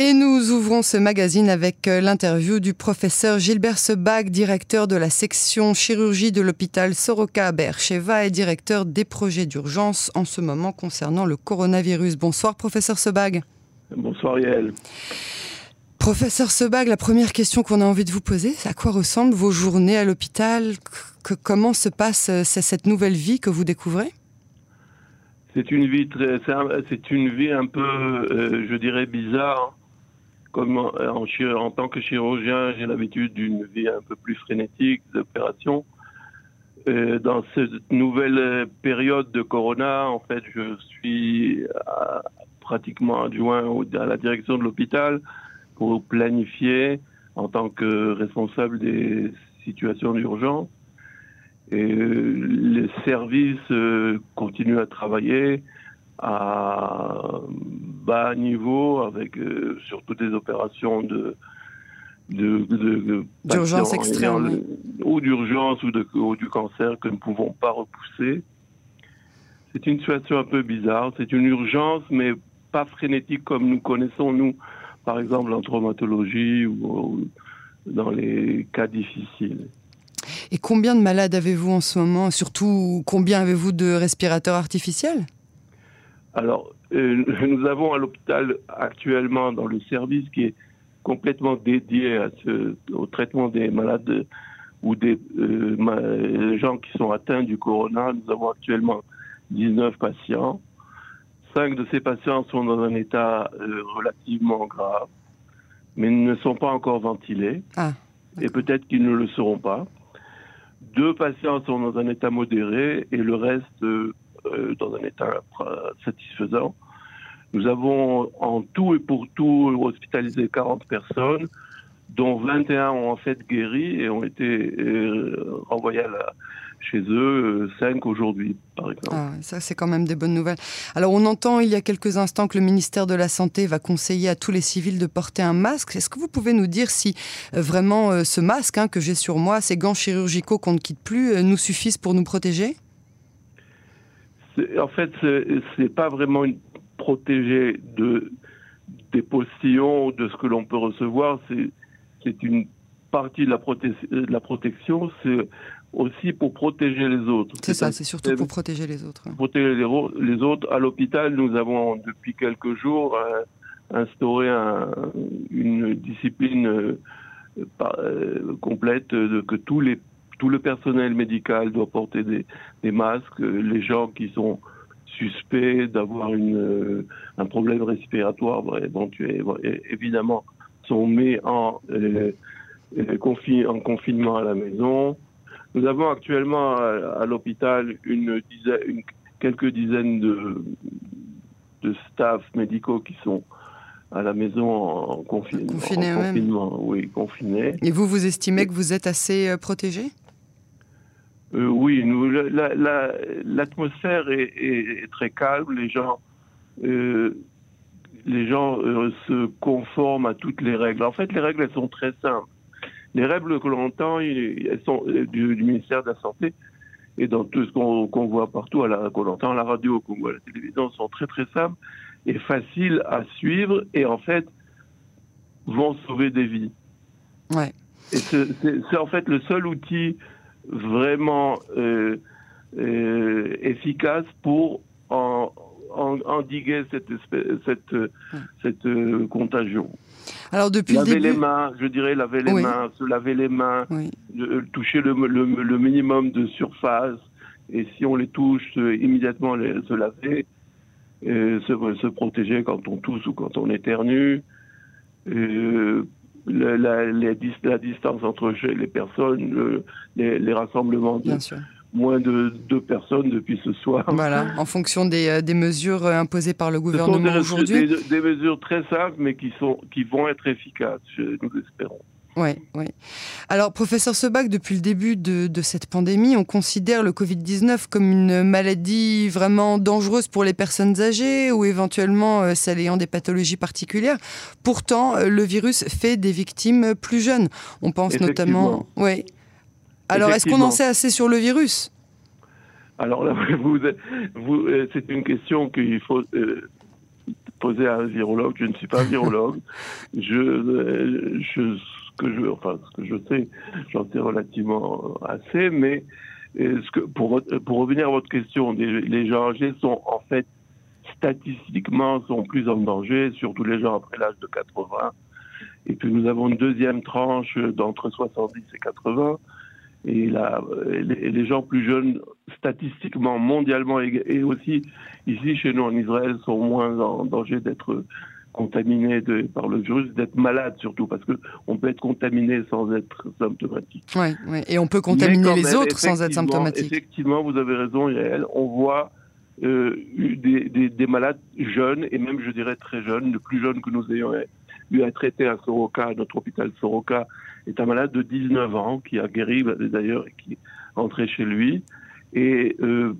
Et nous ouvrons ce magazine avec euh, l'interview du professeur Gilbert Sebag, directeur de la section chirurgie de l'hôpital Soroka à Bercheva et directeur des projets d'urgence en ce moment concernant le coronavirus. Bonsoir professeur Sebag. Bonsoir Yael. Professeur Sebag, la première question qu'on a envie de vous poser, c'est à quoi ressemblent vos journées à l'hôpital? Comment se passe euh, cette nouvelle vie que vous découvrez? C'est une vie très, c'est une vie un peu, euh, je dirais, bizarre comme en, tant que chirurgien, j'ai l'habitude d'une vie un peu plus frénétique d'opération. Dans cette nouvelle période de Corona, en fait, je suis pratiquement adjoint à la direction de l'hôpital pour planifier en tant que responsable des situations d'urgence. Et les services euh, continuent à travailler à bas niveau, avec euh, surtout des opérations de d'urgence extrême ou d'urgence ou, de, ou du cancer que nous ne pouvons pas repousser. C'est une situation un peu bizarre. C'est une urgence, mais pas frénétique comme nous connaissons, nous, par exemple, en traumatologie ou dans les cas difficiles. Et combien de malades avez-vous en ce moment? Surtout, combien avez-vous de respirateurs artificiels? Alors, euh, nous avons à l'hôpital actuellement dans le service qui est complètement dédié à ce, au traitement des malades ou des euh, gens qui sont atteints du corona. Nous avons actuellement 19 patients. Cinq de ces patients sont dans un état euh, relativement grave, mais ne sont pas encore ventilés. Ah, et peut-être qu'ils ne le seront pas. Deux patients sont dans un état modéré et le reste euh, dans un état satisfaisant. Nous avons en tout et pour tout hospitalisé 40 personnes, dont 21 ont en fait guéri et ont été euh, renvoyés chez eux, 5 euh, aujourd'hui, par exemple. Ah, ça, c'est quand même des bonnes nouvelles. Alors, on entend il y a quelques instants que le ministère de la Santé va conseiller à tous les civils de porter un masque. Est-ce que vous pouvez nous dire si vraiment ce masque hein, que j'ai sur moi, ces gants chirurgicaux qu'on ne quitte plus, nous suffisent pour nous protéger? En fait, c'est pas vraiment une protégée de des postillons, de ce que l'on peut recevoir. C'est une partie de la, de la protection. C'est aussi pour protéger les autres. C'est ça, c'est surtout pour protéger les autres. Protéger les, autres. À l'hôpital, nous avons depuis quelques jours euh, instauré une discipline euh, euh, complète de que tous les tout le personnel médical doit porter des, des masques. Les gens qui sont suspects d'avoir euh, un problème respiratoire, évidemment, sont mis en, euh, euh, en confinement à la maison. Nous avons actuellement à, l'hôpital une quelques dizaines de, de staff médicaux qui sont à la maison en, confinement. oui, confinés. Et vous, vous estimez que vous êtes assez protégé euh, oui, nous, l'atmosphère la, est, très calme. Les gens, euh, les gens euh, se conforment à toutes les règles. En fait, les règles, elles sont très simples. Les règles que l'on entend, elles sont du, ministère de la Santé et dans tout ce qu'on voit partout, qu'on entend à la radio, qu'on voit à la télévision, sont très très simples et faciles à suivre et en fait vont sauver des vies. Ouais. Et c'est en fait le seul outil vraiment euh, euh, efficace pour en, endiguer cette, cette, cette euh, contagion. Alors depuis laver le début... les mains, je dirais laver les mains, se laver les mains, toucher le, le, minimum de surface, et si on les touche, immédiatement les, se laver, se, se, protéger quand on tousse ou quand on éternue la, la, distance entre les personnes, les, rassemblements de moins de deux personnes depuis ce soir. Voilà, en fonction des, euh, des mesures euh, imposées par le gouvernement aujourd'hui. Des, des, mesures très simples, mais qui, sont, qui vont être efficaces, nous espérons. Oui, oui. Alors, professeur Sebag, depuis le début de, cette pandémie, on considère le Covid-19 comme une maladie vraiment dangereuse pour les personnes âgées ou éventuellement euh, celles ayant des pathologies particulières. Pourtant, euh, le virus fait des victimes plus jeunes. On pense notamment. Oui. Alors, est-ce qu'on en sait assez sur le virus? Alors là, vous, vous, euh, c'est une question qu'il faut poser à un virologue. Je ne suis pas virologue. je, je, ce que je, enfin, ce que je sais, j'en sais relativement assez, mais ce que, pour, pour revenir à votre question, les gens âgés sont en fait statistiquement sont plus en danger, surtout les gens après l'âge de 80. Et puis nous avons une deuxième tranche d'entre 70 et 80. Et là, les, gens plus jeunes, statistiquement, mondialement et aussi ici chez nous en Israël, sont moins en danger d'être contaminés par le virus, d'être malades surtout, parce qu'on peut être contaminé sans être symptomatique. Oui, ouais. et on peut contaminer les autres sans être symptomatique. Effectivement, vous avez raison, Yael. On voit euh, des, des, des, malades jeunes, et même, je dirais, très jeunes, le plus jeune que nous ayons eu à traiter à Soroka, notre hôpital Soroka, est un malade de 19 ans qui a guéri d'ailleurs et qui est rentré chez lui. Et euh,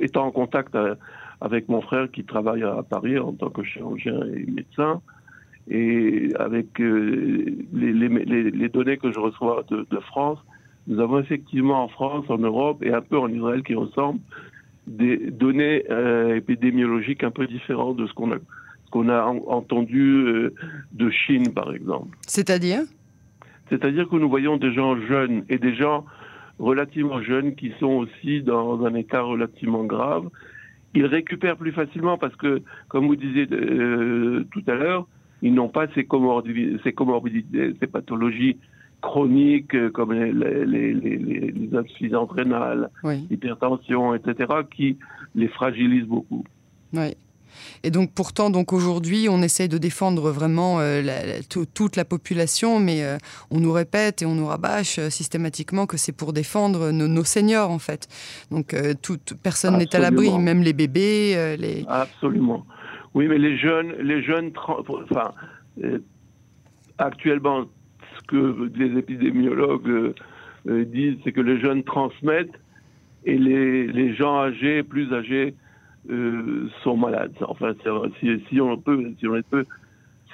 étant en contact euh, avec mon frère qui travaille à Paris en tant que chirurgien et médecin, et avec euh, les, données que je reçois de, France, nous avons effectivement en France, en Europe et un peu en Israël qui ressemblent des données épidémiologiques un peu différentes de ce qu'on a, qu'on a entendu euh, de Chine, par exemple. C'est-à-dire? C'est-à-dire que nous voyons des gens jeunes et des gens relativement jeunes qui sont aussi dans un état relativement grave. Ils récupèrent plus facilement parce que, comme vous disiez euh, tout à l'heure, ils n'ont pas ces, ces comorbidités, ces pathologies chroniques euh, comme les, les, les, les insuffisances rénales, l'hypertension, etc., qui les fragilisent beaucoup. Oui. Et donc pourtant, donc aujourd'hui, on essaye de défendre vraiment euh, toute la population, mais euh, on nous répète et on nous rabâche systématiquement que c'est pour défendre nos, seniors en fait. Donc toute personne n'est à l'abri, même les bébés. les... Absolument. Oui, mais les jeunes, les jeunes, enfin, actuellement que les épidémiologues euh, euh, disent, c'est que les jeunes transmettent et les, les gens âgés, plus âgés, euh, sont malades. Enfin, si, si, on peut, si on peut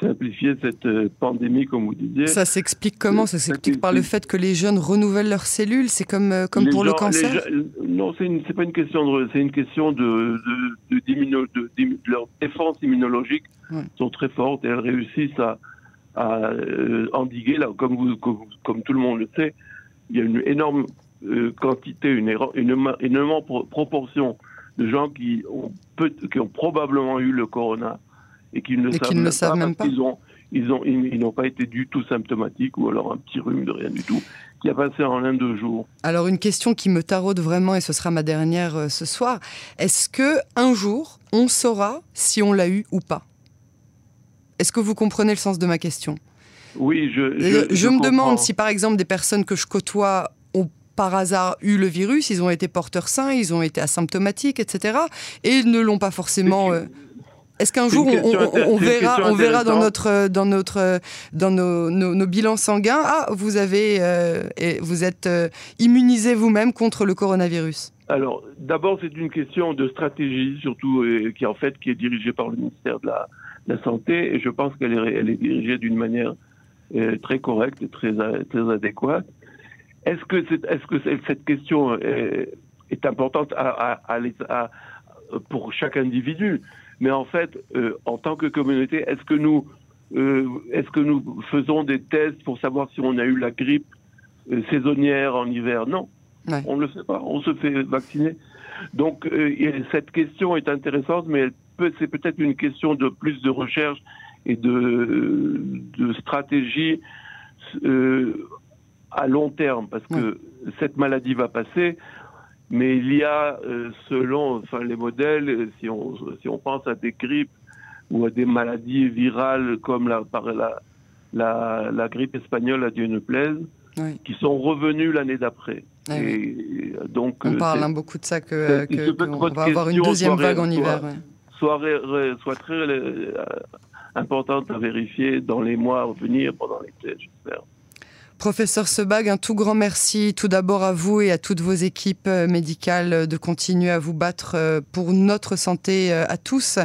simplifier cette pandémie, comme vous disiez. Ça s'explique comment? Ça s'explique par le fait que les jeunes renouvellent leurs cellules? C'est comme, comme pour le cancer? Non, c'est pas une question de. C'est une question de, de, de, de, leur défense immunologique sont très fortes et elles réussissent à, à euh, endiguer, là, comme, vous, comme, tout le monde le sait, il y a une énorme euh, quantité, une, une, énorme proportion de gens qui ont, peut, qui ont probablement eu le corona et qui ne le, savent, ne savent, même pas. Ils ont, ils ont, ils, n'ont pas été du tout symptomatiques ou alors un petit rhume de rien du tout qui a passé en un deux jours. Alors une question qui me taraude vraiment et ce sera ma dernière euh, ce soir. Est-ce que un jour on saura si on l'a eu ou pas? Est-ce que vous comprenez le sens de ma question? Oui, je. Je, je, me demande si, par exemple, des personnes que je côtoie par hasard eu le virus, ils ont été porteurs sains, ils ont été asymptomatiques, etc. Et ils ne l'ont pas forcément. Euh, est-ce qu'un jour on, verra, on verra dans notre, dans notre, dans nos, nos, bilans sanguins, ah, vous avez, euh, vous êtes euh, immunisé vous-même contre le coronavirus Alors, d'abord, c'est une question de stratégie, surtout, qui en fait, qui est dirigée par le ministère de la, la santé, et je pense qu'elle est, elle est dirigée d'une manière euh, très correcte et très, très adéquate. Est-ce que, est, ce que cette question est, est importante à, à, pour chaque individu? Mais en fait, euh, en tant que communauté, est-ce que nous euh, est-ce que nous faisons des tests pour savoir si on a eu la grippe saisonnière en hiver? Non, on ne le sait pas. On se fait vacciner. Donc cette question est intéressante, mais c'est peut-être une question de plus de recherche et de, de stratégie euh, à long terme, parce que cette maladie va passer, mais il y a, euh, selon enfin, les modèles, si on, si on pense à des grippes ou à des maladies virales comme la, la, la, grippe espagnole, à Dieu ne plaise, qui sont revenues l'année d'après. et donc, on parle hein, beaucoup de ça, que, que, va avoir une deuxième vague en hiver soit, très euh, importante à vérifier dans les mois à venir, pendant l'été, j'espère. Professeur Sebag, un tout grand merci tout d'abord à vous et à toutes vos équipes euh, médicales de continuer à vous battre euh, pour notre santé à tous.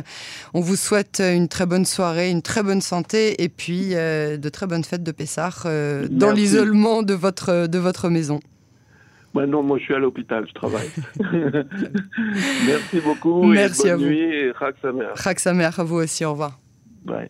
On vous souhaite une très bonne soirée, une très bonne santé et puis de très bonnes fêtes de Pessard dans l'isolement de votre, de votre maison non, moi je suis à l'hôpital, je travaille. Merci beaucoup. Merci et bonne à nuit et à vous aussi, au revoir. Ouais.